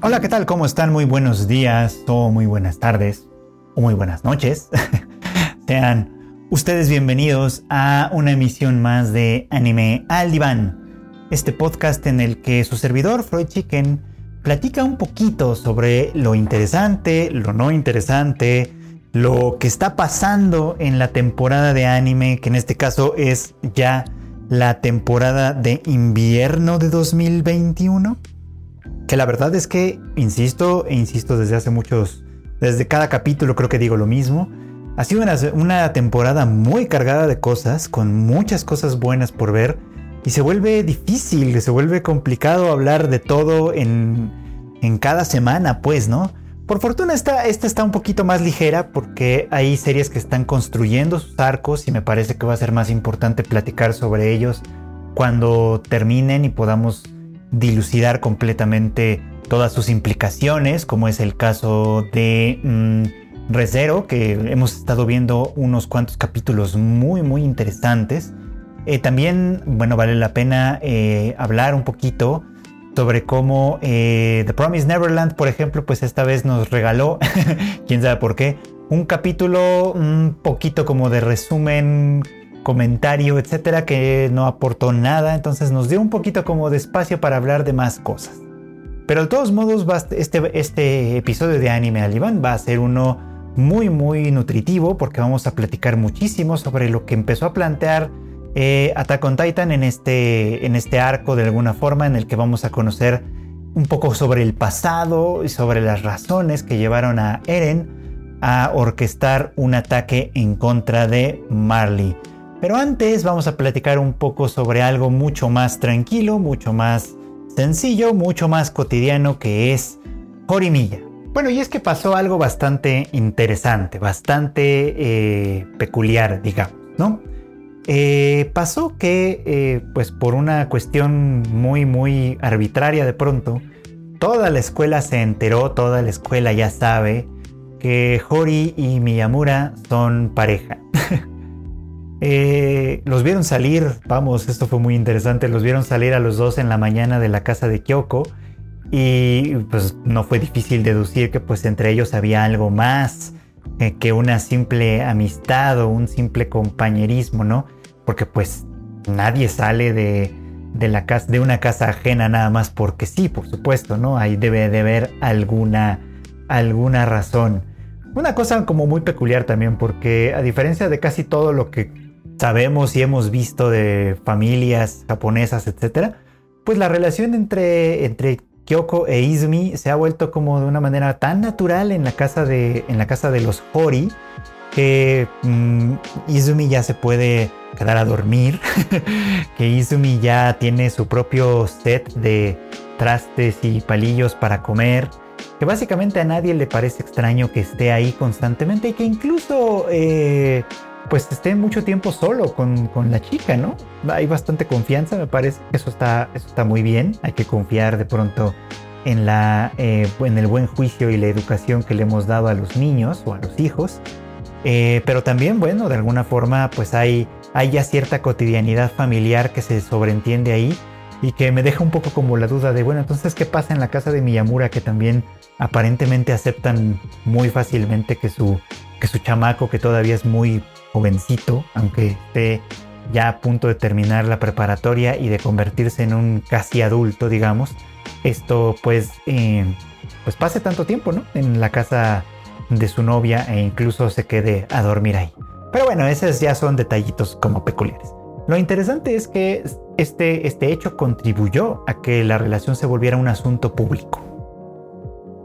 Hola, ¿qué tal? ¿Cómo están? Muy buenos días o muy buenas tardes o muy buenas noches. Sean ustedes bienvenidos a una emisión más de Anime al Diván, este podcast en el que su servidor Freud Chicken platica un poquito sobre lo interesante, lo no interesante, lo que está pasando en la temporada de anime, que en este caso es ya la temporada de invierno de 2021 que la verdad es que, insisto, e insisto desde hace muchos, desde cada capítulo creo que digo lo mismo, ha sido una, temporada muy cargada de cosas, con muchas cosas buenas por ver, y se vuelve difícil, se vuelve complicado hablar de todo en, en cada semana, pues, ¿no? Por fortuna esta, esta está un poquito más ligera porque hay series que están construyendo sus arcos y me parece que va a ser más importante platicar sobre ellos cuando terminen y podamos dilucidar completamente todas sus implicaciones, como es el caso de mm, Rezero, que hemos estado viendo unos cuantos capítulos muy, muy interesantes. Eh, también, bueno, vale la pena eh, hablar un poquito sobre cómo eh, The Promise Neverland, por ejemplo, pues esta vez nos regaló, quién sabe por qué, un capítulo un poquito como de resumen comentario, etcétera, que no aportó nada, entonces nos dio un poquito como de espacio para hablar de más cosas. Pero de todos modos, este, este episodio de Anime Alibán va a ser uno muy, muy nutritivo porque vamos a platicar muchísimo sobre lo que empezó a plantear eh, Attack on Titan en este, en este arco de alguna forma en el que vamos a conocer un poco sobre el pasado y sobre las razones que llevaron a Eren a orquestar un ataque en contra de Marley. Pero antes vamos a platicar un poco sobre algo mucho más tranquilo, mucho más sencillo, mucho más cotidiano que es Jorimilla. Bueno, y es que pasó algo bastante interesante, bastante eh, peculiar, digamos, ¿no? Eh, pasó que, eh, pues por una cuestión muy, muy arbitraria de pronto, toda la escuela se enteró, toda la escuela ya sabe que Hori y Miyamura son pareja. Eh, los vieron salir, vamos, esto fue muy interesante, los vieron salir a los dos en la mañana de la casa de Kyoko y pues no fue difícil deducir que pues entre ellos había algo más eh, que una simple amistad o un simple compañerismo, ¿no? Porque pues nadie sale de, de, la casa, de una casa ajena nada más porque sí, por supuesto, ¿no? Ahí debe de haber alguna, alguna razón. Una cosa como muy peculiar también porque a diferencia de casi todo lo que sabemos y hemos visto de familias japonesas, etcétera, pues la relación entre, entre Kyoko e Izumi se ha vuelto como de una manera tan natural en la casa de, en la casa de los Hori que mm, Izumi ya se puede quedar a dormir, que Izumi ya tiene su propio set de trastes y palillos para comer, que básicamente a nadie le parece extraño que esté ahí constantemente y que incluso eh, pues esté mucho tiempo solo con, la chica, ¿no? Hay bastante confianza, me parece. Eso está, eso está muy bien. Hay que confiar de pronto en, la, eh, en el buen juicio y la educación que le hemos dado a los niños o a los hijos. Eh, pero también, bueno, de alguna forma, pues hay, hay ya cierta cotidianidad familiar que se sobreentiende ahí y que me deja un poco como la duda de, bueno, entonces, ¿qué pasa en la casa de Miyamura que también aparentemente aceptan muy fácilmente que su, que su chamaco, que todavía es muy jovencito, aunque esté ya a punto de terminar la preparatoria y de convertirse en un casi adulto, digamos, esto pues, eh, pues pase tanto tiempo, ¿no? En la casa de su novia e incluso se quede a dormir ahí. Pero bueno, esos ya son detallitos como peculiares. Lo interesante es que este, este hecho contribuyó a que la relación se volviera un asunto público.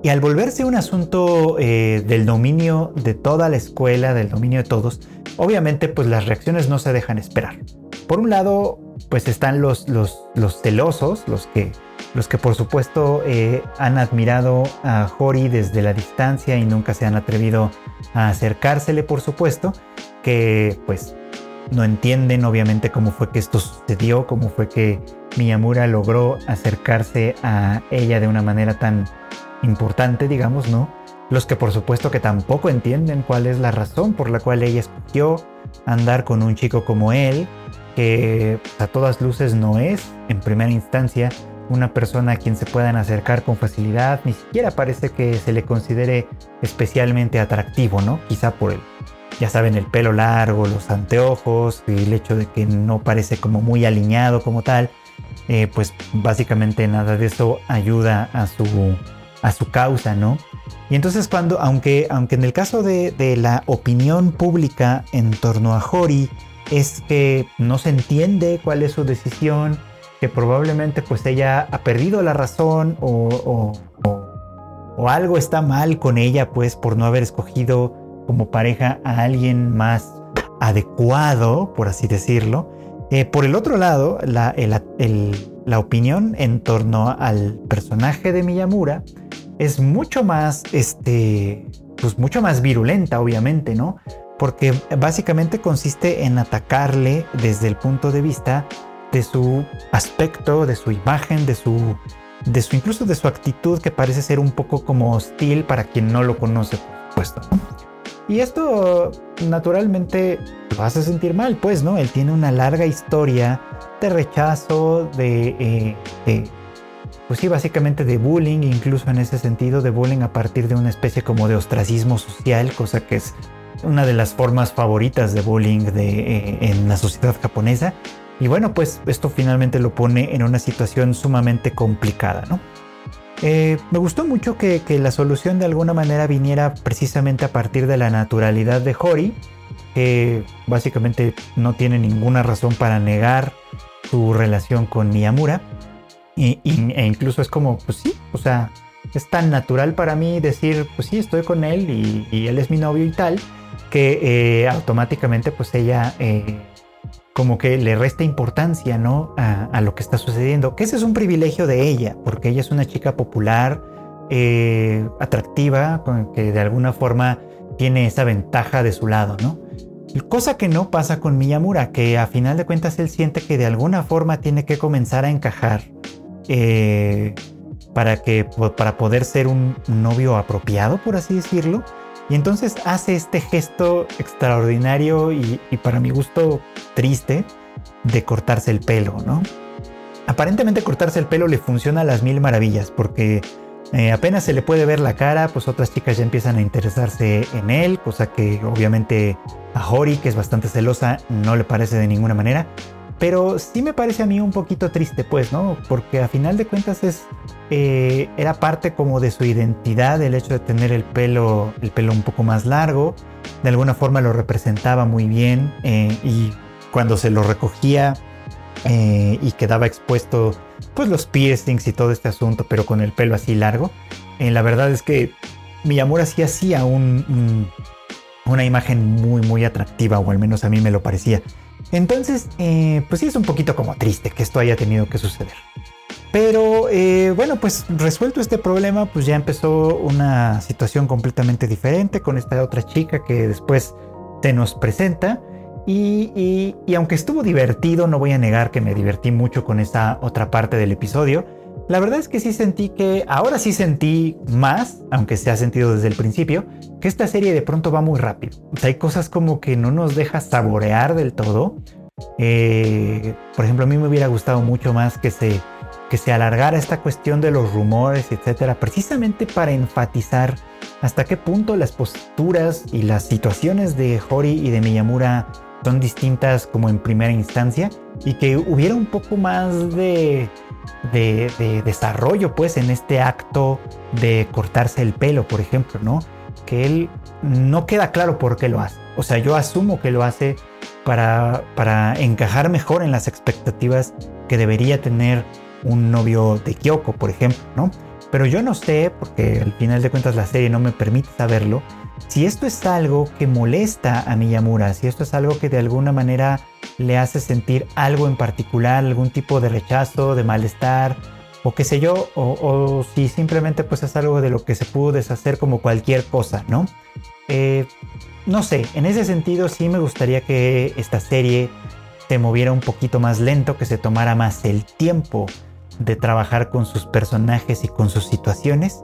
Y al volverse un asunto eh, del dominio de toda la escuela, del dominio de todos, obviamente pues las reacciones no se dejan esperar. Por un lado, pues están los, los, los celosos, los que, los que por supuesto eh, han admirado a Hori desde la distancia y nunca se han atrevido a acercársele, por supuesto, que pues no entienden obviamente cómo fue que esto sucedió, cómo fue que Miyamura logró acercarse a ella de una manera tan importante, digamos, ¿no? Los que por supuesto que tampoco entienden cuál es la razón por la cual ella escogió andar con un chico como él, que a todas luces no es, en primera instancia, una persona a quien se puedan acercar con facilidad, ni siquiera parece que se le considere especialmente atractivo, ¿no? Quizá por el, ya saben, el pelo largo, los anteojos, y el hecho de que no parece como muy alineado como tal, eh, pues básicamente nada de eso ayuda a su, a su causa, ¿no? Y entonces cuando, aunque, aunque en el caso de, de la opinión pública en torno a Hori, es que no se entiende cuál es su decisión, que probablemente pues ella ha perdido la razón o, algo está mal con ella pues por no haber escogido como pareja a alguien más adecuado, por así decirlo. Eh, por el otro lado, la, la, opinión en torno al personaje de Miyamura es mucho más, este, pues mucho más virulenta, obviamente, ¿no? Porque básicamente consiste en atacarle desde el punto de vista de su aspecto, de su imagen, de su, de su incluso de su actitud que parece ser un poco como hostil para quien no lo conoce, por supuesto. Y esto naturalmente lo hace sentir mal, pues, ¿no? Él tiene una larga historia de rechazo, de, eh, pues sí, básicamente de bullying, incluso en ese sentido, de bullying a partir de una especie como de ostracismo social, cosa que es una de las formas favoritas de bullying eh, en la sociedad japonesa. Y bueno, pues esto finalmente lo pone en una situación sumamente complicada, ¿no? Eh, me gustó mucho que, la solución de alguna manera viniera precisamente a partir de la naturalidad de Hori, que básicamente no tiene ninguna razón para negar su relación con Miyamura. E incluso es como, pues sí, o sea, es tan natural para mí decir, pues sí, estoy con él y, él es mi novio y tal, que eh, automáticamente pues ella eh, como que le resta importancia, ¿no? A, lo que está sucediendo. Que ese es un privilegio de ella, porque ella es una chica popular, eh, atractiva, que de alguna forma tiene esa ventaja de su lado, ¿no? Cosa que no pasa con Miyamura, que a final de cuentas él siente que de alguna forma tiene que comenzar a encajar eh, para, que, para poder ser un novio apropiado, por así decirlo. Y entonces hace este gesto extraordinario y, para mi gusto triste de cortarse el pelo, ¿no? Aparentemente cortarse el pelo le funciona a las mil maravillas porque eh, apenas se le puede ver la cara, pues otras chicas ya empiezan a interesarse en él, cosa que obviamente a Hori, que es bastante celosa, no le parece de ninguna manera. Pero sí me parece a mí un poquito triste, pues, ¿no? Porque a final de cuentas es, eh, era parte como de su identidad el hecho de tener el pelo, el pelo un poco más largo. De alguna forma lo representaba muy bien eh, y cuando se lo recogía eh, y quedaba expuesto, pues los piercings y todo este asunto, pero con el pelo así largo. la verdad es que Miyamura sí hacía un, una imagen muy, muy atractiva, o al menos a mí me lo parecía. Entonces, eh, pues sí es un poquito como triste que esto haya tenido que suceder. Pero eh, bueno, pues resuelto este problema, pues ya empezó una situación completamente diferente con esta otra chica que después te nos presenta. Y, y, aunque estuvo divertido, no voy a negar que me divertí mucho con esta otra parte del episodio. La verdad es que sí sentí que, ahora sí sentí más, aunque se ha sentido desde el principio, que esta serie de pronto va muy rápido. hay cosas como que no nos deja saborear del todo. Eh, por ejemplo, a mí me hubiera gustado mucho más que se, que se alargara esta cuestión de los rumores, etcétera, precisamente para enfatizar hasta qué punto las posturas y las situaciones de Hori y de Miyamura son distintas como en primera instancia y que hubiera un poco más de de, desarrollo pues en este acto de cortarse el pelo, por ejemplo, ¿no? Que él no queda claro por qué lo hace. O sea, yo asumo que lo hace para, para encajar mejor en las expectativas que debería tener un novio de Kyoko, por ejemplo, ¿no? Pero yo no sé, porque al final de cuentas la serie no me permite saberlo, si esto es algo que molesta a Miyamura, si esto es algo que de alguna manera le hace sentir algo en particular, algún tipo de rechazo, de malestar, o qué sé yo, o, si simplemente pues es algo de lo que se pudo deshacer como cualquier cosa, ¿no? Eh, no sé, en ese sentido sí me gustaría que esta serie se moviera un poquito más lento, que se tomara más el tiempo de trabajar con sus personajes y con sus situaciones,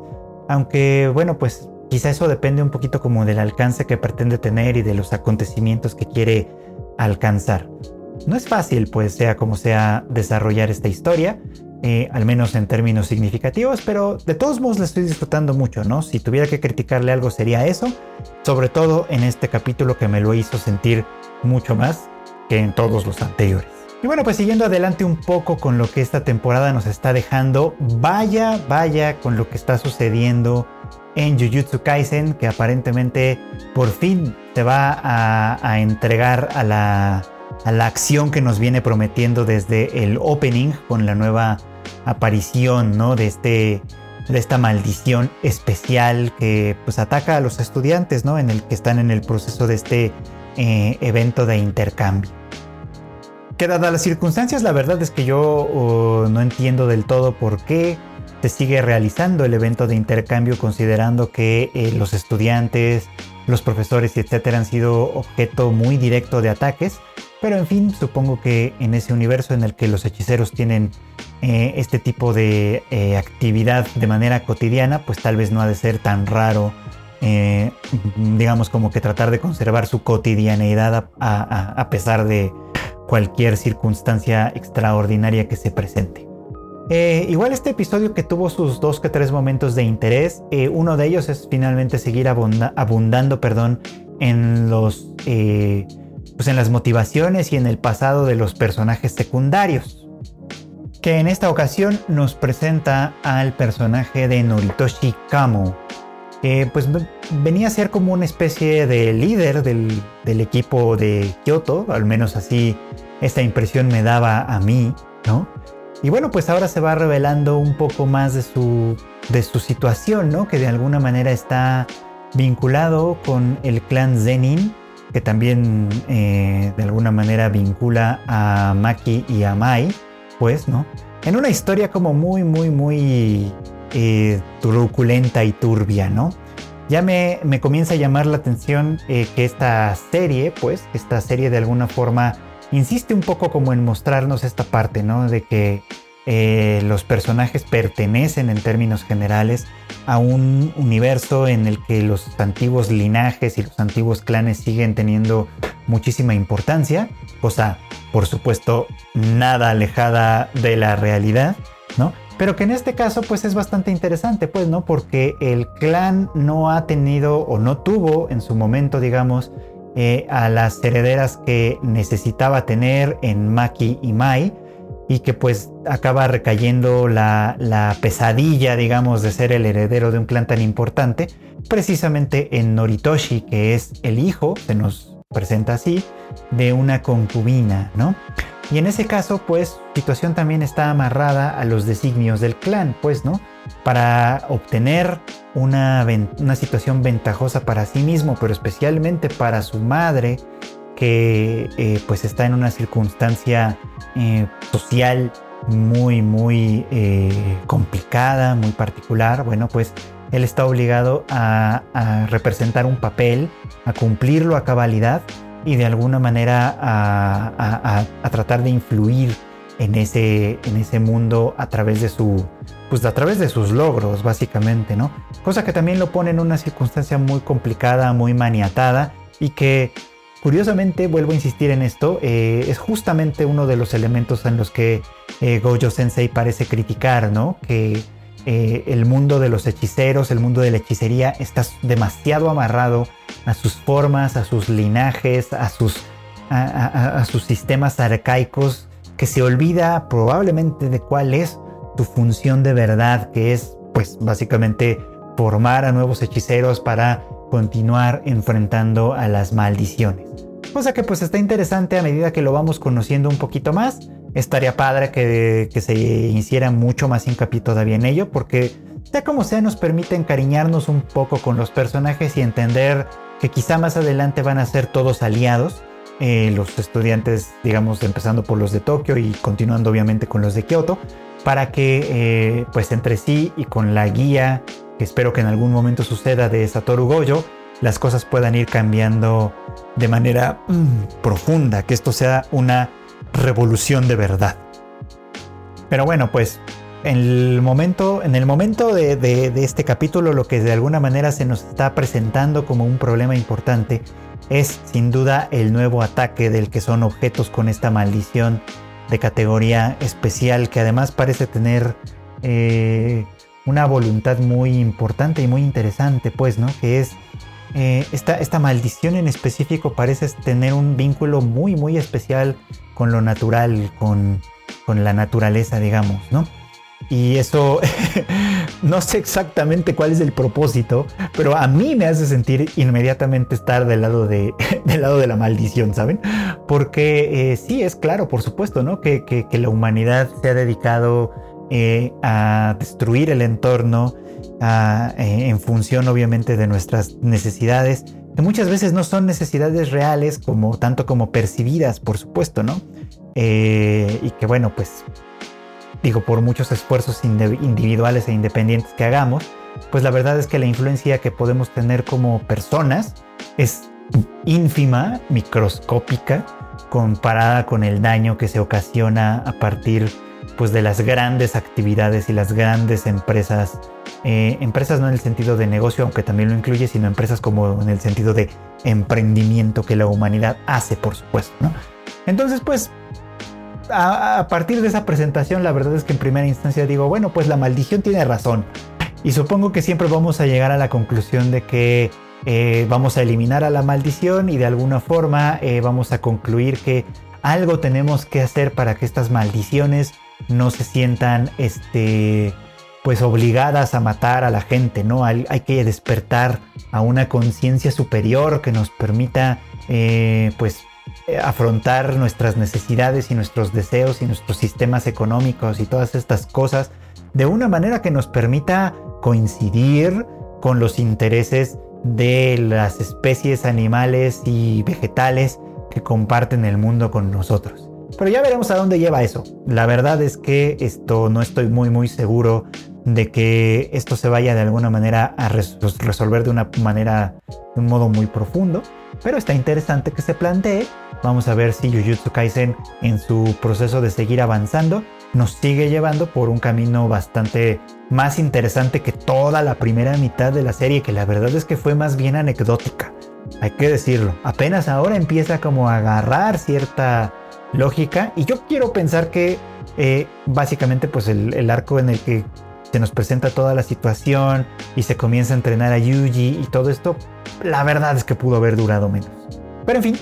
aunque bueno pues Quizá eso depende un poquito como del alcance que pretende tener y de los acontecimientos que quiere alcanzar. No es fácil, pues sea como sea, desarrollar esta historia, eh, al menos en términos significativos, pero de todos modos la estoy disfrutando mucho, ¿no? Si tuviera que criticarle algo sería eso, sobre todo en este capítulo que me lo hizo sentir mucho más que en todos los anteriores. Y bueno, pues siguiendo adelante un poco con lo que esta temporada nos está dejando, vaya, vaya con lo que está sucediendo en Jujutsu Kaisen, que aparentemente por fin te va a entregar a la a la acción que nos viene prometiendo desde el opening con la nueva aparición ¿no? de, este, de esta maldición especial que pues, ataca a los estudiantes ¿no? en el que están en el proceso de este eh, evento de intercambio. Que dadas las circunstancias, la verdad es que yo oh, no entiendo del todo por qué se sigue realizando el evento de intercambio considerando que eh, los estudiantes, los profesores y etcétera han sido objeto muy directo de ataques pero en fin, supongo que en ese universo en el que los hechiceros tienen eh, este tipo de eh, actividad de manera cotidiana, pues tal vez no ha de ser tan raro, digamos como que tratar de conservar su cotidianeidad a, pesar de cualquier circunstancia extraordinaria que se presente. Igual este episodio que tuvo sus dos que tres momentos de interés, uno de ellos es finalmente seguir abundando perdón, en los pues en las motivaciones y en el pasado de los personajes secundarios. Que en esta ocasión nos presenta al personaje de Noritoshi Kamo, que pues venía a ser como una especie de líder del, equipo de Kyoto, al menos así esta impresión me daba a mí, ¿no? Y bueno, pues ahora se va revelando un poco más de su, de su situación, ¿no? Que de alguna manera está vinculado con el clan Zenin que también eh, de alguna manera vincula a Maki y a Mai, pues, ¿no? En una historia como muy, muy, muy eh, truculenta y turbia, ¿no? Ya me, me, comienza a llamar la atención eh, que esta serie, pues, esta serie de alguna forma insiste un poco como en mostrarnos esta parte, ¿no? De que eh, los personajes pertenecen en términos generales a un universo en el que los antiguos linajes y los antiguos clanes siguen teniendo muchísima importancia, cosa por supuesto nada alejada de la realidad, ¿no? Pero que en este caso pues es bastante interesante, pues, ¿no? Porque el clan no ha tenido o no tuvo en su momento, digamos, eh, a las herederas que necesitaba tener en Maki y Mai, y que pues acaba recayendo la, pesadilla, digamos, de ser el heredero de un clan tan importante, precisamente en Noritoshi, que es el hijo, se nos presenta así, de una concubina, ¿no? Y en ese caso, pues, situación también está amarrada a los designios del clan, pues, ¿no? Para obtener una, una situación ventajosa para sí mismo, pero especialmente para su madre, que eh, pues está en una circunstancia eh, social muy, muy eh, complicada, muy particular, bueno, pues él está obligado a, representar un papel, a cumplirlo a cabalidad y de alguna manera a, tratar de influir en ese, en ese mundo a través de su, pues a través de sus logros, básicamente, ¿no? Cosa que también lo pone en una circunstancia muy complicada, muy maniatada y que Curiosamente, vuelvo a insistir en esto, eh, es justamente uno de los elementos en los que eh, Gojo Sensei parece criticar, ¿no? Que eh, el mundo de los hechiceros, el mundo de la hechicería está demasiado amarrado a sus formas, a sus linajes, a sus, sistemas arcaicos, que se olvida probablemente de cuál es tu función de verdad, que es pues básicamente formar a nuevos hechiceros para continuar enfrentando a las maldiciones. Cosa que pues está interesante a medida que lo vamos conociendo un poquito más. Estaría padre que, se hiciera mucho más hincapié todavía en ello porque sea como sea nos permite encariñarnos un poco con los personajes y entender que quizá más adelante van a ser todos aliados. Eh, los estudiantes, digamos, empezando por los de Tokio y continuando obviamente con los de Kioto, para que eh, pues entre sí y con la guía que espero que en algún momento suceda de Satoru Gojo, las cosas puedan ir cambiando de manera mm, profunda, que esto sea una revolución de verdad. Pero bueno, pues en el momento, en el momento de, este capítulo lo que de alguna manera se nos está presentando como un problema importante es sin duda el nuevo ataque del que son objetos con esta maldición de categoría especial que además parece tener eh, una voluntad muy importante y muy interesante, pues, ¿no? Que es eh, esta, esta maldición en específico parece tener un vínculo muy, muy especial con lo natural, con, con la naturaleza, digamos, ¿no? Y eso no sé exactamente cuál es el propósito, pero a mí me hace sentir inmediatamente estar del lado de, del lado de la maldición, ¿saben? Porque eh, sí, es claro, por supuesto, ¿no? Que, que, la humanidad se ha dedicado eh, a destruir el entorno eh, en función obviamente de nuestras necesidades, que muchas veces no son necesidades reales como tanto como percibidas, por supuesto, ¿no? y que bueno, pues digo, por muchos esfuerzos individuales e independientes que hagamos, pues la verdad es que la influencia que podemos tener como personas es ínfima, microscópica, comparada con el daño que se ocasiona a partir pues de las grandes actividades y las grandes empresas, eh, empresas no en el sentido de negocio, aunque también lo incluye, sino empresas como en el sentido de emprendimiento que la humanidad hace, por supuesto, ¿no? Entonces, pues a, partir de esa presentación, la verdad es que en primera instancia digo, bueno, pues la maldición tiene razón. Y supongo que siempre vamos a llegar a la conclusión de que eh, vamos a eliminar a la maldición y de alguna forma eh, vamos a concluir que algo tenemos que hacer para que estas maldiciones no se sientan este pues obligadas a matar a la gente, ¿no? Hay, que despertar a una conciencia superior que nos permita eh, pues afrontar nuestras necesidades y nuestros deseos y nuestros sistemas económicos y todas estas cosas de una manera que nos permita coincidir con los intereses de las especies animales y vegetales que comparten el mundo con nosotros. Pero ya veremos a dónde lleva eso. La verdad es que esto no estoy muy muy seguro de que esto se vaya de alguna manera a resolver de una manera, de un modo muy profundo. Pero está interesante que se plantee Vamos a ver si Jujutsu Kaisen en su proceso de seguir avanzando nos sigue llevando por un camino bastante más interesante que toda la primera mitad de la serie, que la verdad es que fue más bien anecdótica. Hay que decirlo, apenas ahora empieza como a agarrar cierta lógica y yo quiero pensar que eh, básicamente pues el arco en el que se nos presenta toda la situación y se comienza a entrenar a Yuji y todo esto, la verdad es que pudo haber durado menos. Pero en fin,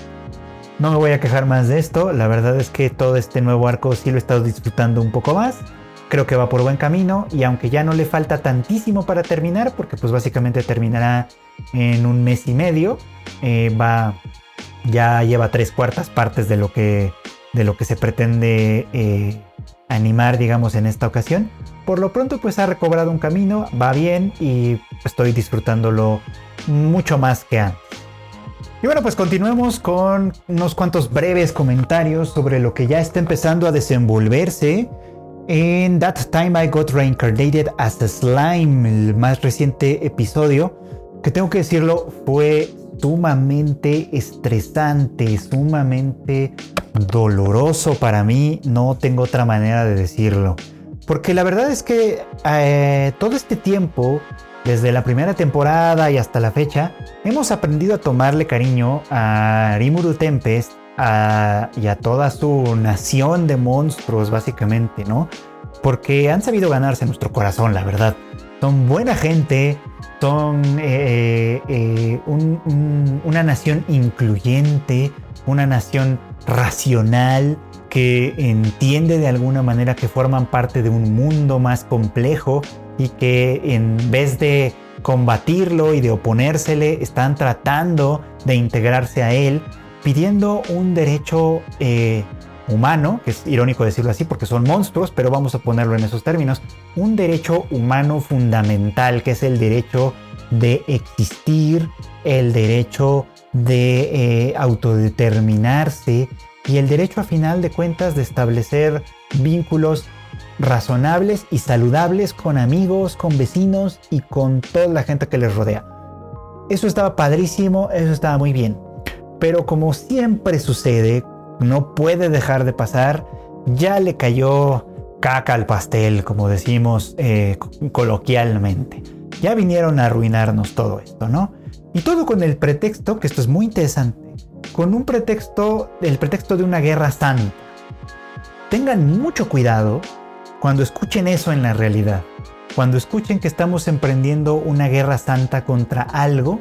no me voy a quejar más de esto, la verdad es que todo este nuevo arco sí lo he estado disfrutando un poco más. Creo que va por buen camino y aunque ya no le falta tantísimo para terminar, porque pues básicamente terminará en un mes y medio, eh, va ya lleva tres cuartas partes de lo que de lo que se pretende eh, animar, digamos, en esta ocasión. Por lo pronto, pues ha recobrado un camino, va bien y estoy disfrutándolo mucho más que antes. Y bueno, pues continuemos con unos cuantos breves comentarios sobre lo que ya está empezando a desenvolverse en That Time I Got Reincarnated as a Slime, el más reciente episodio, que tengo que decirlo, fue sumamente estresante, sumamente doloroso para mí, no tengo otra manera de decirlo. Porque la verdad es que eh, todo este tiempo desde la primera temporada y hasta la fecha, hemos aprendido a tomarle cariño a Rimuru Tempest y a toda su nación de monstruos, básicamente, ¿no? Porque han sabido ganarse nuestro corazón, la verdad. Son buena gente, son eh, eh, una nación incluyente, una nación racional, que entiende de alguna manera que forman parte de un mundo más complejo y que en vez de combatirlo y de oponérsele, están tratando de integrarse a él, pidiendo un derecho eh, humano, que es irónico decirlo así porque son monstruos, pero vamos a ponerlo en esos términos, un derecho humano fundamental, que es el derecho de existir, el derecho de eh, autodeterminarse y el derecho a final de cuentas de establecer vínculos razonables y saludables con amigos, con vecinos y con toda la gente que les rodea. Eso estaba padrísimo, eso estaba muy bien. Pero como siempre sucede, no puede dejar de pasar, ya le cayó caca al pastel, como decimos eh, coloquialmente. Ya vinieron a arruinarnos todo esto, ¿no? Y todo con el pretexto, que esto es muy interesante, con un pretexto, el pretexto de una guerra santa. tengan mucho cuidado cuando escuchen eso en la realidad. Cuando escuchen que estamos emprendiendo una guerra santa contra algo,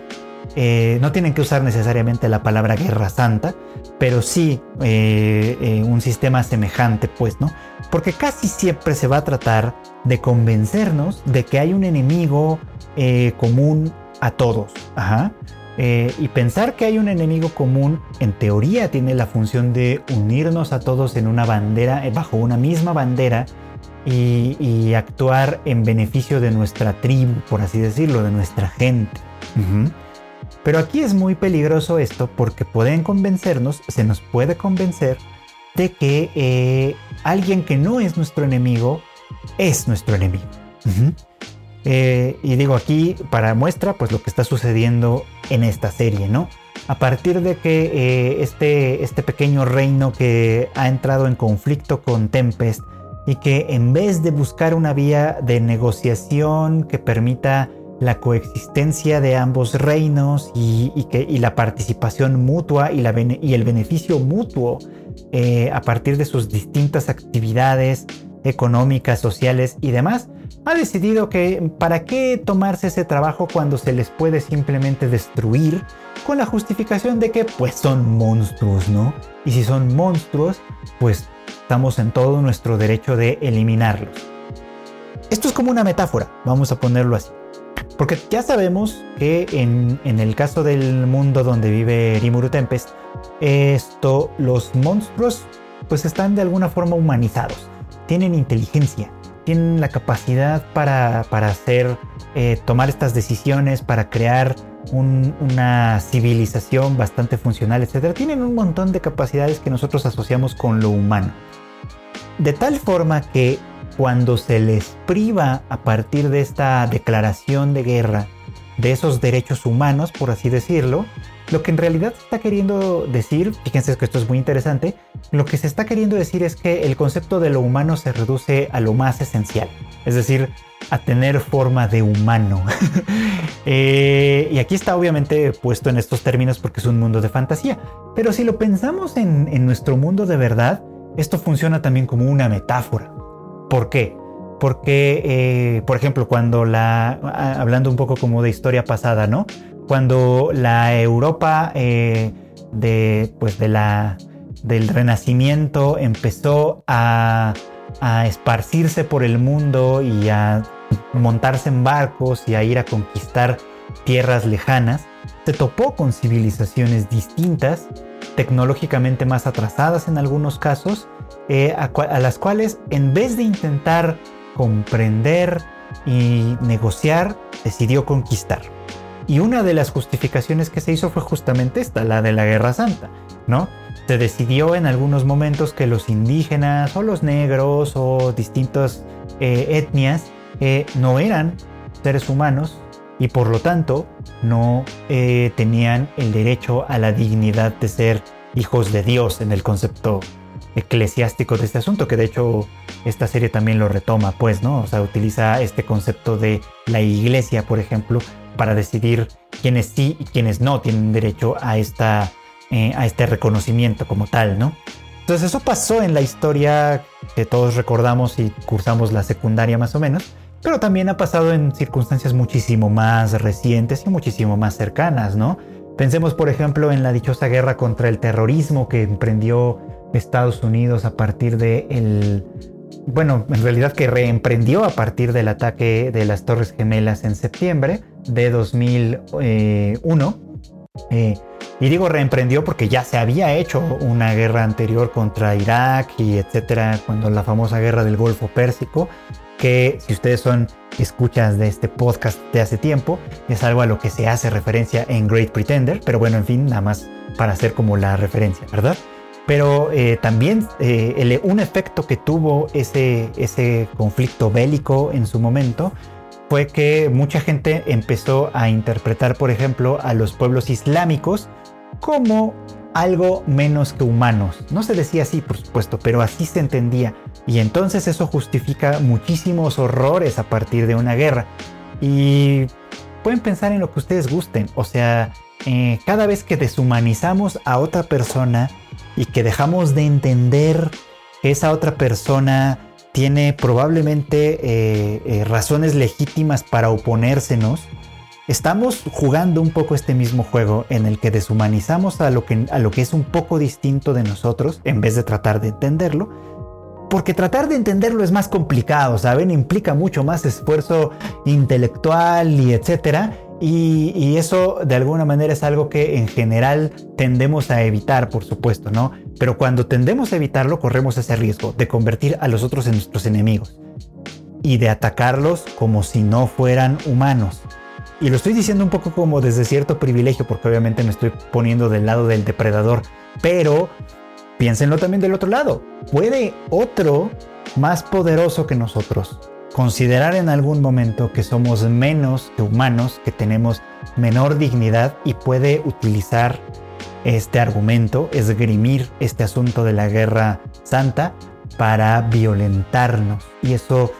eh, no tienen que usar necesariamente la palabra guerra santa, pero sí eh, eh, un sistema semejante, pues, ¿no? Porque casi siempre se va a tratar de convencernos de que hay un enemigo común a todos. y pensar que hay un enemigo común, en teoría, tiene la función de unirnos a todos en una bandera, bajo una misma bandera, y, actuar en beneficio de nuestra tribu, por así decirlo, de nuestra gente. Pero aquí es muy peligroso esto porque pueden convencernos, se nos puede convencer de que eh, alguien que no es nuestro enemigo es nuestro enemigo. Eh, y digo aquí para muestra pues lo que está sucediendo en esta serie, ¿no? A partir de que eh, este, este pequeño reino que ha entrado en conflicto con Tempest y que en vez de buscar una vía de negociación que permita la coexistencia de ambos reinos y, la participación mutua y el beneficio mutuo eh, a partir de sus distintas actividades económicas, sociales y demás, ha decidido que para qué tomarse ese trabajo cuando se les puede simplemente destruir con la justificación de que pues son monstruos, ¿no? Y si son monstruos, pues estamos en todo nuestro derecho de eliminarlos. Esto es como una metáfora, vamos a ponerlo así. Porque ya sabemos que en, el caso del mundo donde vive Rimuru Tempest, esto, los monstruos pues están de alguna forma humanizados, tienen inteligencia, tienen la capacidad para, hacer, eh, tomar estas decisiones, para crear una civilización bastante funcional, etc. Tienen un montón de capacidades que nosotros asociamos con lo humano. De tal forma que cuando se les priva a partir de esta declaración de guerra de esos derechos humanos, por así decirlo, lo que en realidad se está queriendo decir, fíjense que esto es muy interesante, lo que se está queriendo decir es que el concepto de lo humano se reduce a lo más esencial, es decir, a tener forma de humano. Eh, y aquí está obviamente puesto en estos términos porque es un mundo de fantasía, pero si lo pensamos en nuestro mundo de verdad, esto funciona también como una metáfora. ¿Por qué? Porque, eh, por ejemplo, cuando la, hablando un poco como de historia pasada, ¿no? Cuando la Europa eh, de, pues de la, del Renacimiento empezó a esparcirse por el mundo y a montarse en barcos y a ir a conquistar tierras lejanas, se topó con civilizaciones distintas tecnológicamente más atrasadas en algunos casos, eh, a, las cuales en vez de intentar comprender y negociar, decidió conquistar. Y una de las justificaciones que se hizo fue justamente esta, la de la Guerra Santa, ¿no? Se decidió en algunos momentos que los indígenas o los negros o distintas eh, etnias eh, no eran seres humanos y por lo tanto no tenían el derecho a la dignidad de ser hijos de Dios en el concepto eclesiástico de este asunto, que de hecho esta serie también lo retoma, pues, ¿no? O sea, utiliza este concepto de la iglesia, por ejemplo, para decidir quiénes sí y quiénes no tienen derecho a, esta, eh, a este reconocimiento como tal, ¿no? Entonces eso pasó en la historia que todos recordamos y cursamos la secundaria más o menos, pero también ha pasado en circunstancias muchísimo más recientes y muchísimo más cercanas, ¿no? Pensemos, por ejemplo, en la dichosa guerra contra el terrorismo que emprendió Estados Unidos a partir de el... Bueno, en realidad que reemprendió a partir del ataque de las Torres Gemelas en septiembre de 2001. Eh, y digo reemprendió porque ya se había hecho una guerra anterior contra Irak y etcétera, cuando la famosa guerra del Golfo Pérsico que si ustedes son escuchas de este podcast de hace tiempo, es algo a lo que se hace referencia en Great Pretender, pero bueno, en fin, nada más para hacer como la referencia, ¿verdad? Pero eh, también eh, un efecto que tuvo ese, ese conflicto bélico en su momento fue que mucha gente empezó a interpretar, por ejemplo, a los pueblos islámicos como algo menos que humanos. No se decía así, por supuesto, pero así se entendía. Y entonces eso justifica muchísimos horrores a partir de una guerra. Y pueden pensar en lo que ustedes gusten. O sea, eh, cada vez que deshumanizamos a otra persona y que dejamos de entender que esa otra persona tiene probablemente eh, eh, razones legítimas para oponérsenos, estamos jugando un poco este mismo juego en el que deshumanizamos a lo que, a lo que es un poco distinto de nosotros en vez de tratar de entenderlo. Porque tratar de entenderlo es más complicado, ¿saben? Implica mucho más esfuerzo intelectual y etcétera. Y, eso de alguna manera es algo que en general tendemos a evitar, por supuesto, ¿no? Pero cuando tendemos a evitarlo, corremos ese riesgo de convertir a los otros en nuestros enemigos y de atacarlos como si no fueran humanos. Y lo estoy diciendo un poco como desde cierto privilegio, porque obviamente me estoy poniendo del lado del depredador, pero piénsenlo también del otro lado. ¿Puede otro más poderoso que nosotros considerar en algún momento que somos menos que humanos, que tenemos menor dignidad y puede utilizar este argumento, esgrimir este asunto de la guerra santa para violentarnos. Y eso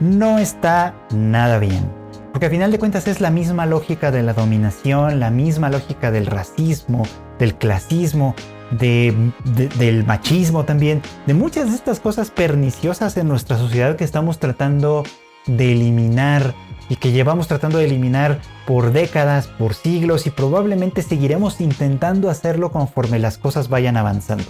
no está nada bien. Porque al final de cuentas es la misma lógica de la dominación, la misma lógica del racismo, del clasismo, del machismo también, de muchas de estas cosas perniciosas en nuestra sociedad que estamos tratando de eliminar y que llevamos tratando de eliminar por décadas, por siglos y probablemente seguiremos intentando hacerlo conforme las cosas vayan avanzando.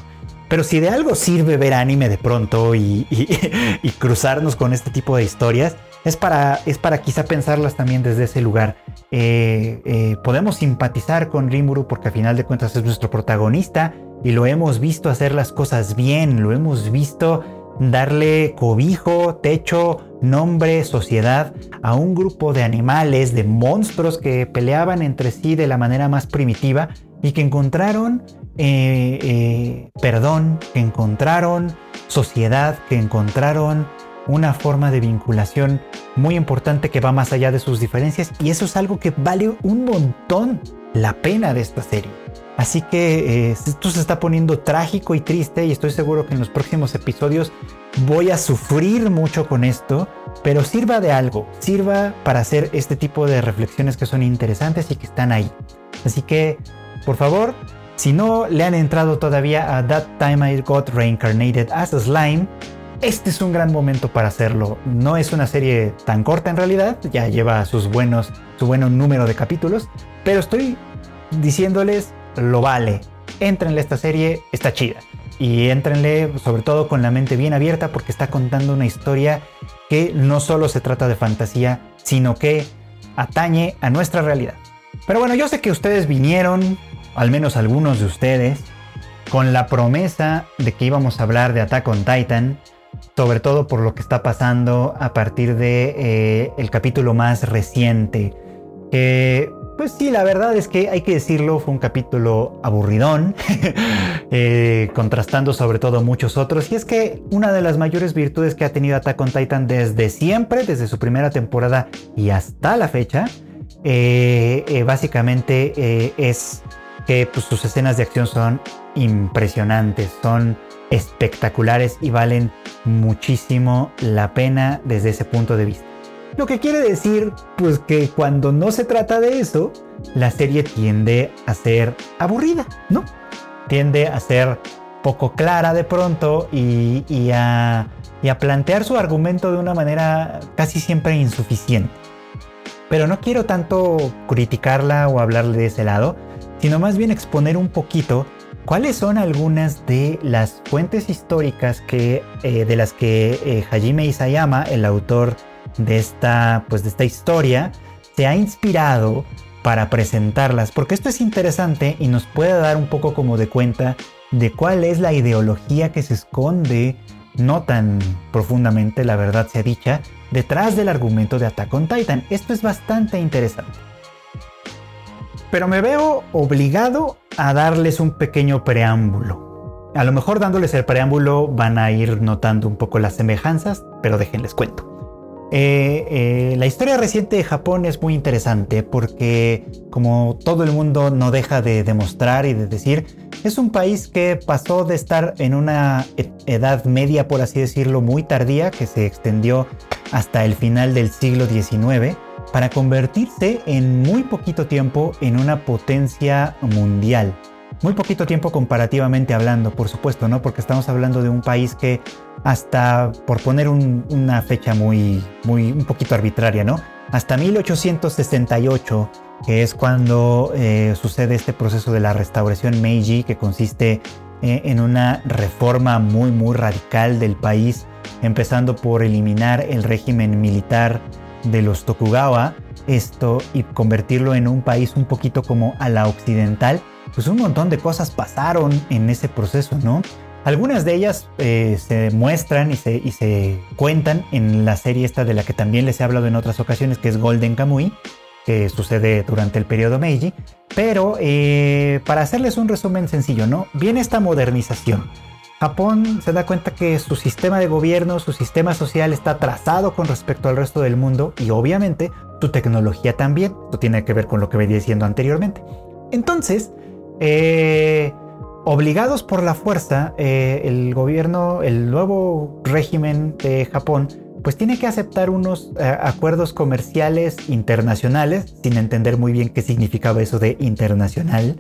Pero si de algo sirve ver anime de pronto y, y cruzarnos con este tipo de historias, es para, es para quizá pensarlas también desde ese lugar. Eh, eh, podemos simpatizar con Rimuru porque al final de cuentas es nuestro protagonista y lo hemos visto hacer las cosas bien, lo hemos visto darle cobijo, techo, nombre, sociedad a un grupo de animales, de monstruos que peleaban entre sí de la manera más primitiva y que encontraron eh, perdón, que encontraron sociedad, que encontraron una forma de vinculación muy importante que va más allá de sus diferencias y eso es algo que vale un montón la pena de esta serie. Así que eh, esto se está poniendo trágico y triste y estoy seguro que en los próximos episodios voy a sufrir mucho con esto, pero sirva de algo, sirva para hacer este tipo de reflexiones que son interesantes y que están ahí. Así que, por favor, si no le han entrado todavía a That Time I Got Reincarnated as a Slime, este es un gran momento para hacerlo. No es una serie tan corta en realidad, ya lleva sus buenos, su buen número de capítulos, pero estoy diciéndoles lo vale. Entrenle a esta serie, está chida. Y entrenle sobre todo con la mente bien abierta porque está contando una historia que no solo se trata de fantasía, sino que atañe a nuestra realidad. Pero bueno, yo sé que ustedes vinieron, al menos algunos de ustedes, con la promesa de que íbamos a hablar de Attack on Titan sobre todo por lo que está pasando a partir de eh, el capítulo más reciente. Que, pues sí, la verdad es que hay que decirlo, fue un capítulo aburridón, eh, contrastando sobre todo muchos otros. Y es que una de las mayores virtudes que ha tenido Attack on Titan desde siempre, desde su primera temporada y hasta la fecha, eh, básicamente es que pues, sus escenas de acción son impresionantes, son espectaculares y valen muchísimo la pena desde ese punto de vista. Lo que quiere decir, pues que cuando no se trata de eso, la serie tiende a ser aburrida, ¿no? Tiende a ser poco clara de pronto y, a, y a plantear su argumento de una manera casi siempre insuficiente. Pero no quiero tanto criticarla o hablarle de ese lado, sino más bien exponer un poquito ¿Cuáles son algunas de las fuentes históricas que, eh, de las que eh, Hajime Isayama, el autor de esta, pues de esta historia, se ha inspirado para presentarlas? Porque esto es interesante y nos puede dar un poco como de cuenta de cuál es la ideología que se esconde, no tan profundamente, la verdad sea dicha, detrás del argumento de Attack on Titan. Esto es bastante interesante. Pero me veo obligado a darles un pequeño preámbulo. A lo mejor dándoles el preámbulo van a ir notando un poco las semejanzas, pero déjenles cuento. Eh, eh, la historia reciente de Japón es muy interesante porque, como todo el mundo no deja de demostrar y de decir, es un país que pasó de estar en una e-, edad media, por así decirlo, muy tardía, que se extendió hasta el final del siglo XIX, para convertirse en muy poquito tiempo en una potencia mundial. Muy poquito tiempo comparativamente hablando, por supuesto, ¿no? Porque estamos hablando de un país que hasta, por poner una fecha muy, muy, un poquito arbitraria, ¿no? Hasta 1868, que es cuando eh, sucede este proceso de la restauración Meiji, que consiste eh, en una reforma muy, muy radical del país, empezando por eliminar el régimen militar de los Tokugawa, esto y convertirlo en un país un poquito como a la occidental, pues un montón de cosas pasaron en ese proceso, ¿no? Algunas de ellas eh, se muestran y se, y se cuentan en la serie esta de la que también les he hablado en otras ocasiones, que es Golden Kamuy, que sucede durante el periodo Meiji. Pero eh, para hacerles un resumen sencillo, ¿no? Viene esta modernización. Japón se da cuenta que su sistema de gobierno, su sistema social está atrasado con respecto al resto del mundo y obviamente su tecnología también. Esto tiene que ver con lo que venía diciendo anteriormente. Entonces, eh, obligados por la fuerza, eh, el gobierno, el nuevo régimen de Japón, pues tiene que aceptar unos eh, acuerdos comerciales internacionales, sin entender muy bien qué significaba eso de internacional,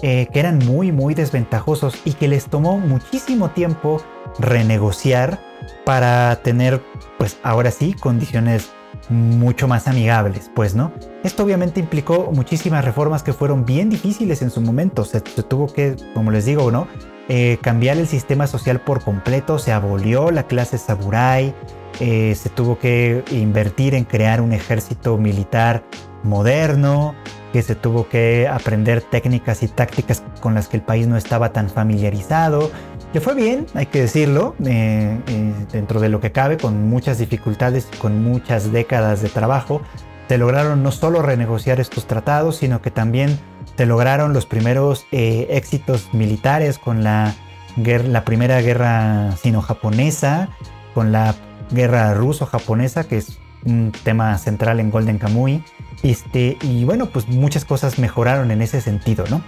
que eran muy, muy desventajosos y que les tomó muchísimo tiempo renegociar para tener, pues ahora sí, condiciones mucho más amigables, pues, ¿no? Esto obviamente implicó muchísimas reformas que fueron bien difíciles en su momento. Se, tuvo que, como les digo, ¿no? Eh, cambiar el sistema social por completo, se abolió la clase samurai, eh, se tuvo que invertir en crear un ejército militar moderno, que se tuvo que aprender técnicas y tácticas con las que el país no estaba tan familiarizado. Le fue bien, hay que decirlo, eh, eh, dentro de lo que cabe, con muchas dificultades con muchas décadas de trabajo. Se lograron no solo renegociar estos tratados, sino que también se lograron los primeros eh, éxitos militares con la, la primera guerra sino-japonesa, con la guerra ruso-japonesa, que es un tema central en Golden Kamuy. Este, y bueno, pues muchas cosas mejoraron en ese sentido, ¿no?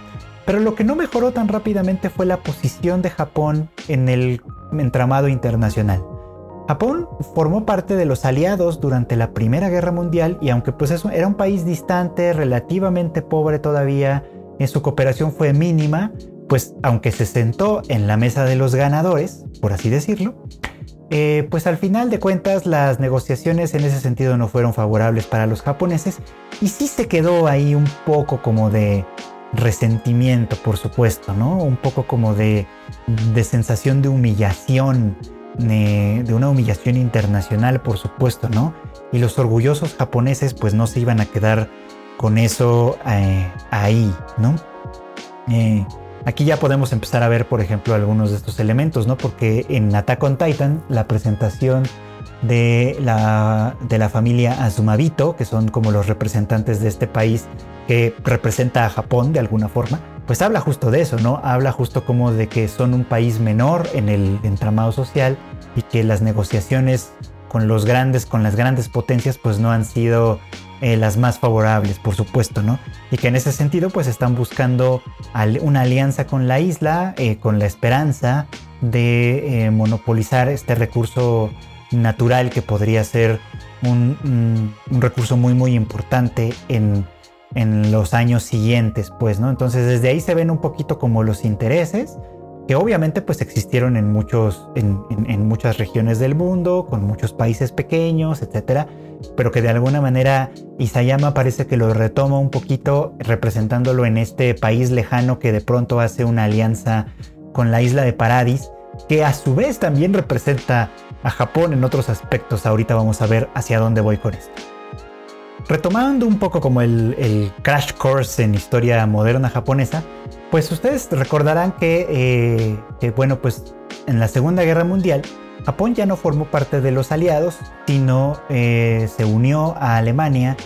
Pero lo que no mejoró tan rápidamente fue la posición de Japón en el entramado internacional. Japón formó parte de los aliados durante la Primera Guerra Mundial y aunque pues eso era un país distante, relativamente pobre todavía, en su cooperación fue mínima, pues aunque se sentó en la mesa de los ganadores, por así decirlo, eh, pues al final de cuentas las negociaciones en ese sentido no fueron favorables para los japoneses y sí se quedó ahí un poco como de resentimiento, por supuesto, ¿no? Un poco como de, sensación de humillación, de, una humillación internacional, por supuesto, ¿no? Y los orgullosos japoneses pues no se iban a quedar con eso eh, ahí, ¿no? Eh, aquí ya podemos empezar a ver, por ejemplo, algunos de estos elementos, ¿no? Porque en Attack on Titan, la presentación de la, de la familia Azumabito, que son como los representantes de este país que representa a Japón de alguna forma, pues habla justo de eso, ¿no? Habla justo como de que son un país menor en el entramado social y que las negociaciones con los grandes, con las grandes potencias, pues no han sido eh, las más favorables, por supuesto, ¿no? Y que en ese sentido, pues están buscando una alianza con la isla, eh, con la esperanza de eh, monopolizar este recurso natural que podría ser un, recurso muy muy importante en, los años siguientes, pues, ¿no? Entonces desde ahí se ven un poquito como los intereses que obviamente pues existieron en, muchos, en, muchas regiones del mundo, con muchos países pequeños, etcétera, pero que de alguna manera Isayama parece que lo retoma un poquito representándolo en este país lejano que de pronto hace una alianza con la isla de Paradis, que a su vez también representa a Japón en otros aspectos. Ahorita vamos a ver hacia dónde voy con esto. Retomando un poco como el, crash course en historia moderna japonesa, pues ustedes recordarán que, eh, bueno, pues en la Segunda Guerra Mundial, Japón ya no formó parte de los aliados, sino eh, se unió a Alemania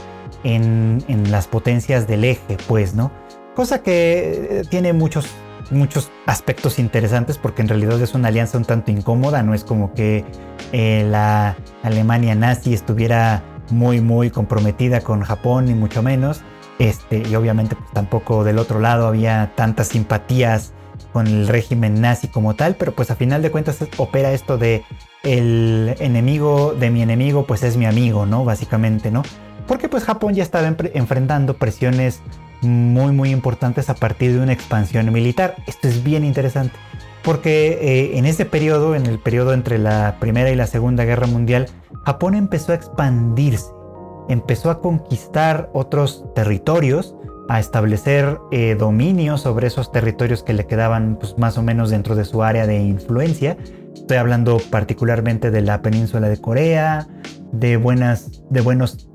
en, las potencias del eje, pues, ¿no? Cosa que eh, tiene muchos muchos aspectos interesantes porque en realidad es una alianza un tanto incómoda, no es como que la Alemania nazi estuviera muy muy comprometida con Japón ni mucho menos, este, y obviamente pues, tampoco del otro lado había tantas simpatías con el régimen nazi como tal, pero pues a final de cuentas opera esto de el enemigo de mi enemigo pues es mi amigo, ¿no? Básicamente, ¿no? Porque pues Japón ya estaba enfrentando presiones muy muy importantes a partir de una expansión militar. Esto es bien interesante porque eh, en ese periodo, en el periodo entre la Primera y la Segunda Guerra Mundial, Japón empezó a expandirse, empezó a conquistar otros territorios, a establecer eh, dominio sobre esos territorios que le quedaban pues, más o menos dentro de su área de influencia. Estoy hablando particularmente de la península de Corea, de buenas, de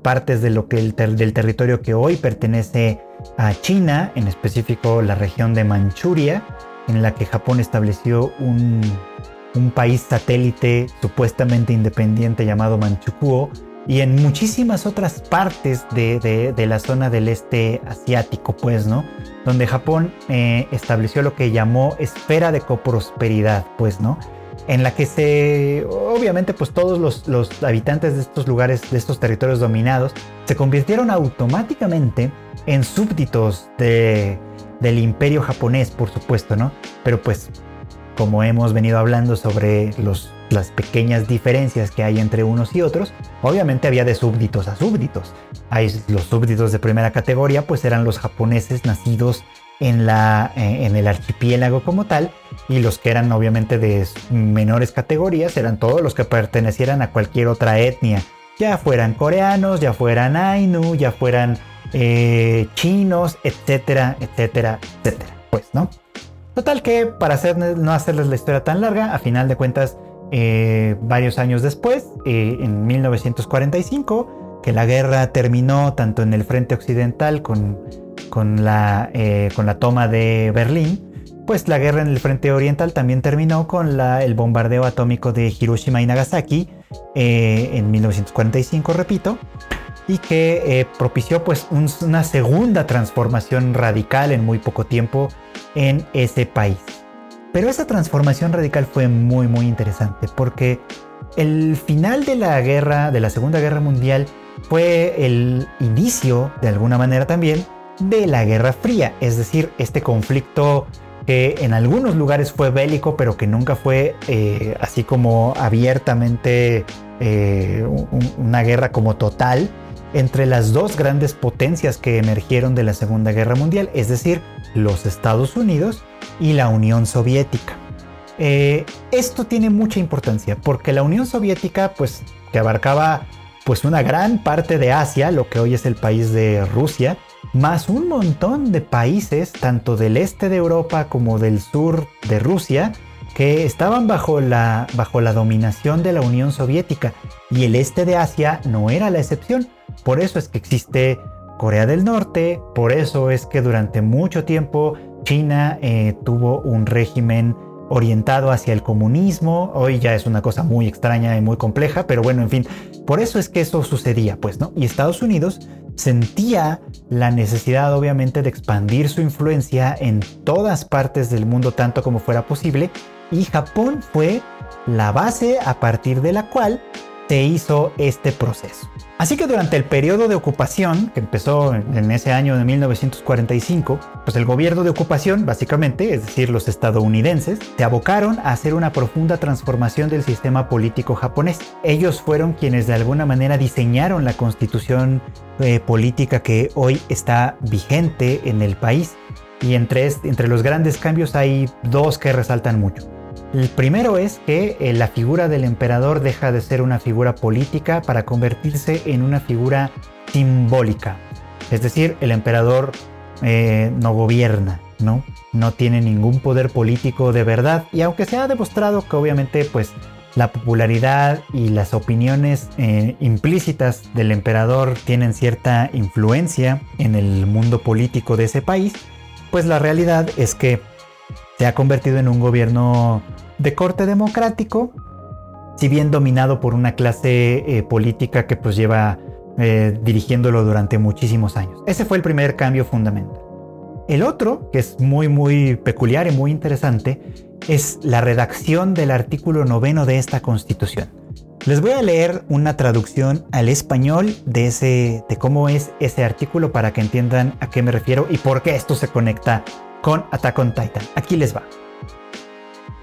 partes de lo que el del territorio que hoy pertenece a China, en específico la región de Manchuria, en la que Japón estableció un, país satélite supuestamente independiente llamado Manchukuo, y en muchísimas otras partes de, la zona del este asiático, pues, ¿no? Donde Japón eh, estableció lo que llamó esfera de coprosperidad, pues, ¿no? En la que se, obviamente, pues todos los, los habitantes de estos lugares, de estos territorios dominados, se convirtieron automáticamente en súbditos de, del imperio japonés, por supuesto, ¿no? Pero pues, como hemos venido hablando sobre los, las pequeñas diferencias que hay entre unos y otros, obviamente había de súbditos a súbditos. Los súbditos de primera categoría, pues eran los japoneses nacidos en, la, eh, en el archipiélago como tal, y los que eran obviamente de menores categorías eran todos los que pertenecieran a cualquier otra etnia, ya fueran coreanos, ya fueran ainu, ya fueran eh, chinos, etcétera, etcétera, etcétera. Pues, ¿no? Total que para hacer, no hacerles la historia tan larga, a final de cuentas, eh, varios años después, eh, en 1945, que la guerra terminó tanto en el frente occidental con, la, con la toma de Berlín, pues la guerra en el frente oriental también terminó con el bombardeo atómico de Hiroshima y Nagasaki en 1945, repito y que eh, propició pues una segunda transformación radical en muy poco tiempo en ese país. Pero esa transformación radical fue muy muy interesante porque el final de la guerra, de la Segunda Guerra Mundial, fue el inicio, de alguna manera también, de la Guerra Fría, es decir, este conflicto que en algunos lugares fue bélico, pero que nunca fue eh, así como abiertamente eh, una guerra como total, entre las dos grandes potencias que emergieron de la Segunda Guerra Mundial, es decir, los Estados Unidos y la Unión Soviética. Eh, esto tiene mucha importancia porque la Unión Soviética, pues, que abarcaba pues una gran parte de Asia, lo que hoy es el país de Rusia, más un montón de países, tanto del este de Europa como del sur de Rusia, que estaban bajo la, bajo la dominación de la Unión Soviética y el este de Asia no era la excepción. Por eso es que existe Corea del Norte, por eso es que durante mucho tiempo China eh, tuvo un régimen orientado hacia el comunismo. Hoy ya es una cosa muy extraña y muy compleja, pero bueno, en fin, por eso es que eso sucedía, pues, ¿no? Y Estados Unidos sentía la necesidad, obviamente, de expandir su influencia en todas partes del mundo tanto como fuera posible, y Japón fue la base a partir de la cual se hizo este proceso. Así que durante el periodo de ocupación, que empezó en ese año de 1945, pues el gobierno de ocupación, básicamente, es decir, los estadounidenses, se abocaron a hacer una profunda transformación del sistema político japonés. Ellos fueron quienes de alguna manera diseñaron la constitución eh, política que hoy está vigente en el país. Y entre, entre los grandes cambios hay dos que resaltan mucho. El primero es que eh, la figura del emperador deja de ser una figura política para convertirse en una figura simbólica. Es decir, el emperador eh, no gobierna, ¿no? No tiene ningún poder político de verdad. Y aunque se ha demostrado que obviamente pues la popularidad y las opiniones eh, implícitas del emperador tienen cierta influencia en el mundo político de ese país, pues la realidad es que se ha convertido en un gobierno de corte democrático, si bien dominado por una clase eh, política que pues lleva eh, dirigiéndolo durante muchísimos años. Ese fue el primer cambio fundamental. El otro, que es muy muy peculiar y muy interesante, es la redacción del artículo noveno de esta constitución. Les voy a leer una traducción al español de, ese, de cómo es ese artículo para que entiendan a qué me refiero y por qué esto se conecta con Attack on Titan. Aquí les va.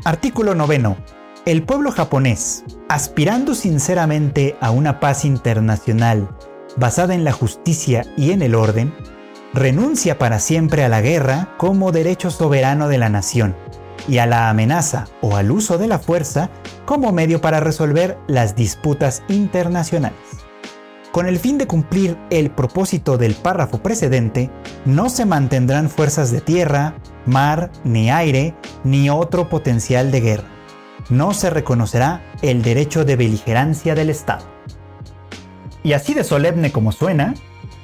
Artículo 9. El pueblo japonés, aspirando sinceramente a una paz internacional basada en la justicia y en el orden, renuncia para siempre a la guerra como derecho soberano de la nación y a la amenaza o al uso de la fuerza como medio para resolver las disputas internacionales. Con el fin de cumplir el propósito del párrafo precedente, no se mantendrán fuerzas de tierra, mar, ni aire, ni otro potencial de guerra. No se reconocerá el derecho de beligerancia del Estado. Y así de solemne como suena,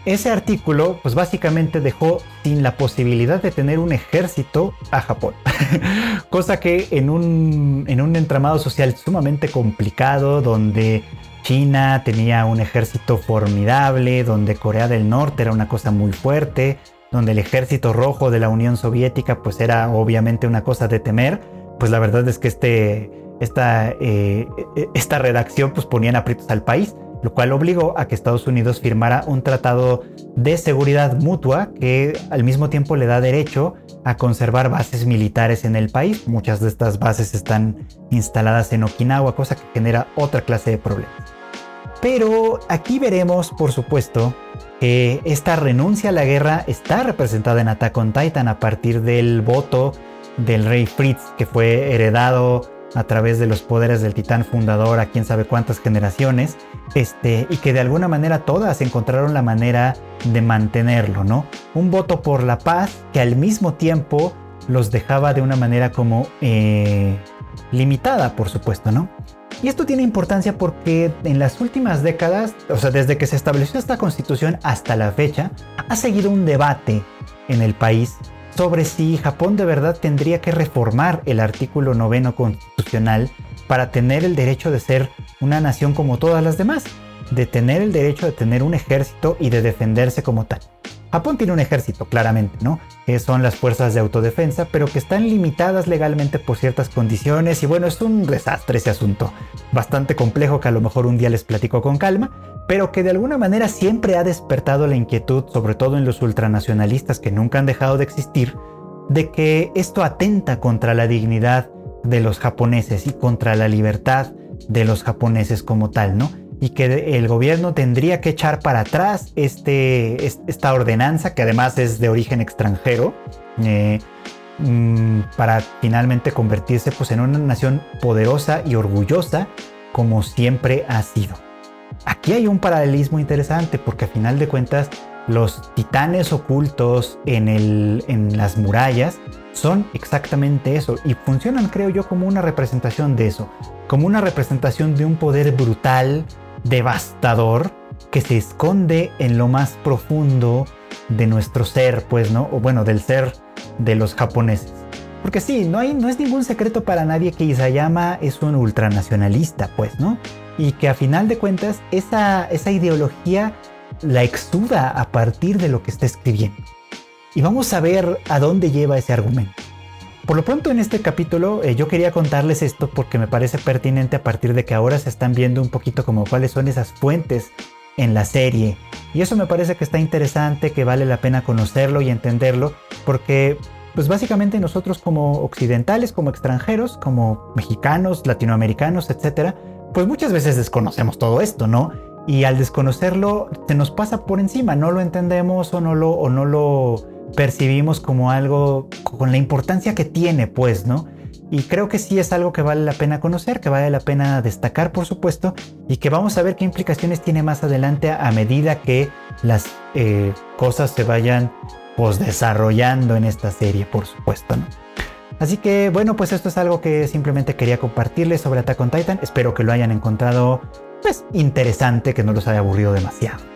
ese artículo pues básicamente dejó sin la posibilidad de tener un ejército a Japón. Cosa que en un, en un entramado social sumamente complicado donde China tenía un ejército formidable, donde Corea del Norte era una cosa muy fuerte, donde el ejército rojo de la Unión Soviética pues era obviamente una cosa de temer, pues la verdad es que este, esta, eh, esta redacción pues ponían aprietos al país, lo cual obligó a que Estados Unidos firmara un tratado de seguridad mutua que al mismo tiempo le da derecho a conservar bases militares en el país. Muchas de estas bases están instaladas en Okinawa, cosa que genera otra clase de problemas. Pero aquí veremos, por supuesto, que esta renuncia a la guerra está representada en Attack on Titan a partir del voto del rey Fritz, que fue heredado a través de los poderes del titán fundador a quién sabe cuántas generaciones, este, y que de alguna manera todas encontraron la manera de mantenerlo, ¿no? Un voto por la paz que al mismo tiempo los dejaba de una manera como eh, limitada, por supuesto, ¿no? Y esto tiene importancia porque en las últimas décadas, o sea, desde que se estableció esta constitución hasta la fecha, ha seguido un debate en el país sobre si Japón de verdad tendría que reformar el artículo noveno constitucional para tener el derecho de ser una nación como todas las demás, de tener el derecho de tener un ejército y de defenderse como tal. Japón tiene un ejército, claramente, ¿no? Que son las fuerzas de autodefensa, pero que están limitadas legalmente por ciertas condiciones. Y bueno, es un desastre ese asunto. Bastante complejo que a lo mejor un día les platico con calma, pero que de alguna manera siempre ha despertado la inquietud, sobre todo en los ultranacionalistas que nunca han dejado de existir, de que esto atenta contra la dignidad de los japoneses y contra la libertad de los japoneses como tal, ¿no? Y que el gobierno tendría que echar para atrás este, esta ordenanza, que además es de origen extranjero, eh, mm, para finalmente convertirse pues, en una nación poderosa y orgullosa como siempre ha sido. Aquí hay un paralelismo interesante porque a final de cuentas los titanes ocultos en, el, en las murallas son exactamente eso y funcionan creo yo como una representación de eso, como una representación de un poder brutal, devastador que se esconde en lo más profundo de nuestro ser, pues, ¿no? O bueno, del ser de los japoneses. Porque sí, no, hay, no es ningún secreto para nadie que Isayama es un ultranacionalista, pues, ¿no? Y que a final de cuentas esa, esa ideología la exuda a partir de lo que está escribiendo. Y vamos a ver a dónde lleva ese argumento. Por lo pronto en este capítulo eh, yo quería contarles esto porque me parece pertinente a partir de que ahora se están viendo un poquito como cuáles son esas fuentes en la serie. Y eso me parece que está interesante, que vale la pena conocerlo y entenderlo, porque pues básicamente nosotros como occidentales, como extranjeros, como mexicanos, latinoamericanos, etcétera, pues muchas veces desconocemos todo esto, ¿no? Y al desconocerlo se nos pasa por encima, no lo entendemos o no lo, o no lo percibimos como algo con la importancia que tiene, pues, ¿no? Y creo que sí es algo que vale la pena conocer, que vale la pena destacar, por supuesto, y que vamos a ver qué implicaciones tiene más adelante a medida que las eh, cosas se vayan pues desarrollando en esta serie, por supuesto. Así que bueno, pues esto es algo que simplemente quería compartirles sobre Attack on Titan. Espero que lo hayan encontrado pues interesante, que no los haya aburrido demasiado.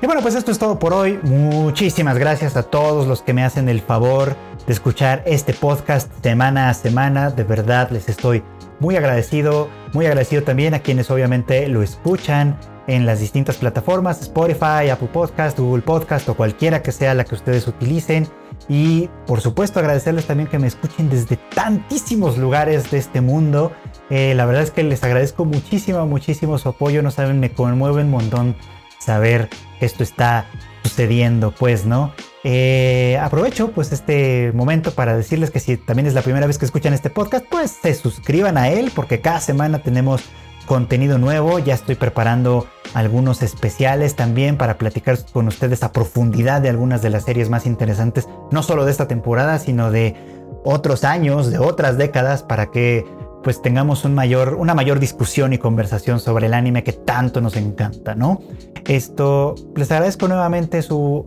Y bueno, pues esto es todo por hoy. Muchísimas gracias a todos los que me hacen el favor de escuchar este podcast semana a semana. De verdad les estoy muy agradecido. Muy agradecido también a quienes obviamente lo escuchan en las distintas plataformas, Spotify, Apple Podcast, Google Podcast o cualquiera que sea la que ustedes utilicen. Y por supuesto agradecerles también que me escuchen desde tantísimos lugares de este mundo. Eh, la verdad es que les agradezco muchísimo, muchísimo su apoyo. No saben, me conmueve un montón saber esto está sucediendo, pues, ¿no? Eh, aprovecho pues este momento para decirles que si también es la primera vez que escuchan este podcast, pues se suscriban a él porque cada semana tenemos contenido nuevo. Ya estoy preparando algunos especiales también para platicar con ustedes a profundidad de algunas de las series más interesantes, no solo de esta temporada, sino de otros años, de otras décadas, para que pues tengamos una mayor discusión y conversación sobre el anime que tanto nos encanta, ¿no? Esto, les agradezco nuevamente su,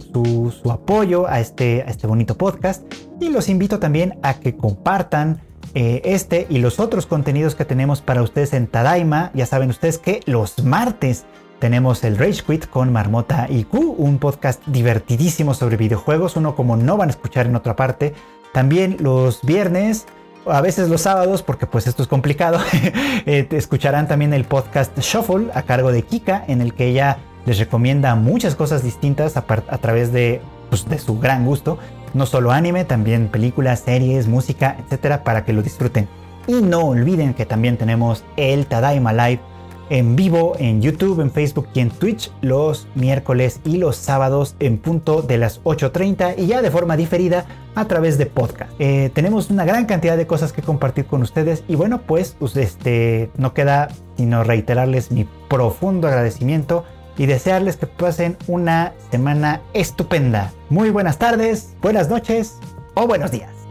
su, apoyo a este, a este bonito podcast y los invito también a que compartan eh, este y los otros contenidos que tenemos para ustedes en Tadaima. Ya saben ustedes que los martes tenemos el Rage Quit con Marmota IQ, un podcast divertidísimo sobre videojuegos, uno como no van a escuchar en otra parte. También los viernes, a veces los sábados, porque pues esto es complicado, eh, escucharán también el podcast Shuffle a cargo de Kika, en el que ella les recomienda muchas cosas distintas a, través de, pues, de su gran gusto. No solo anime, también películas, series, música, etcétera, para que lo disfruten. Y no olviden que también tenemos el Tadaima Live en vivo en YouTube, en Facebook y en Twitch los miércoles y los sábados en punto de las 8.30 y ya de forma diferida a través de podcast. Eh, tenemos una gran cantidad de cosas que compartir con ustedes y bueno pues este, no queda sino reiterarles mi profundo agradecimiento y desearles que pasen una semana estupenda. Muy buenas tardes, buenas noches o buenos días.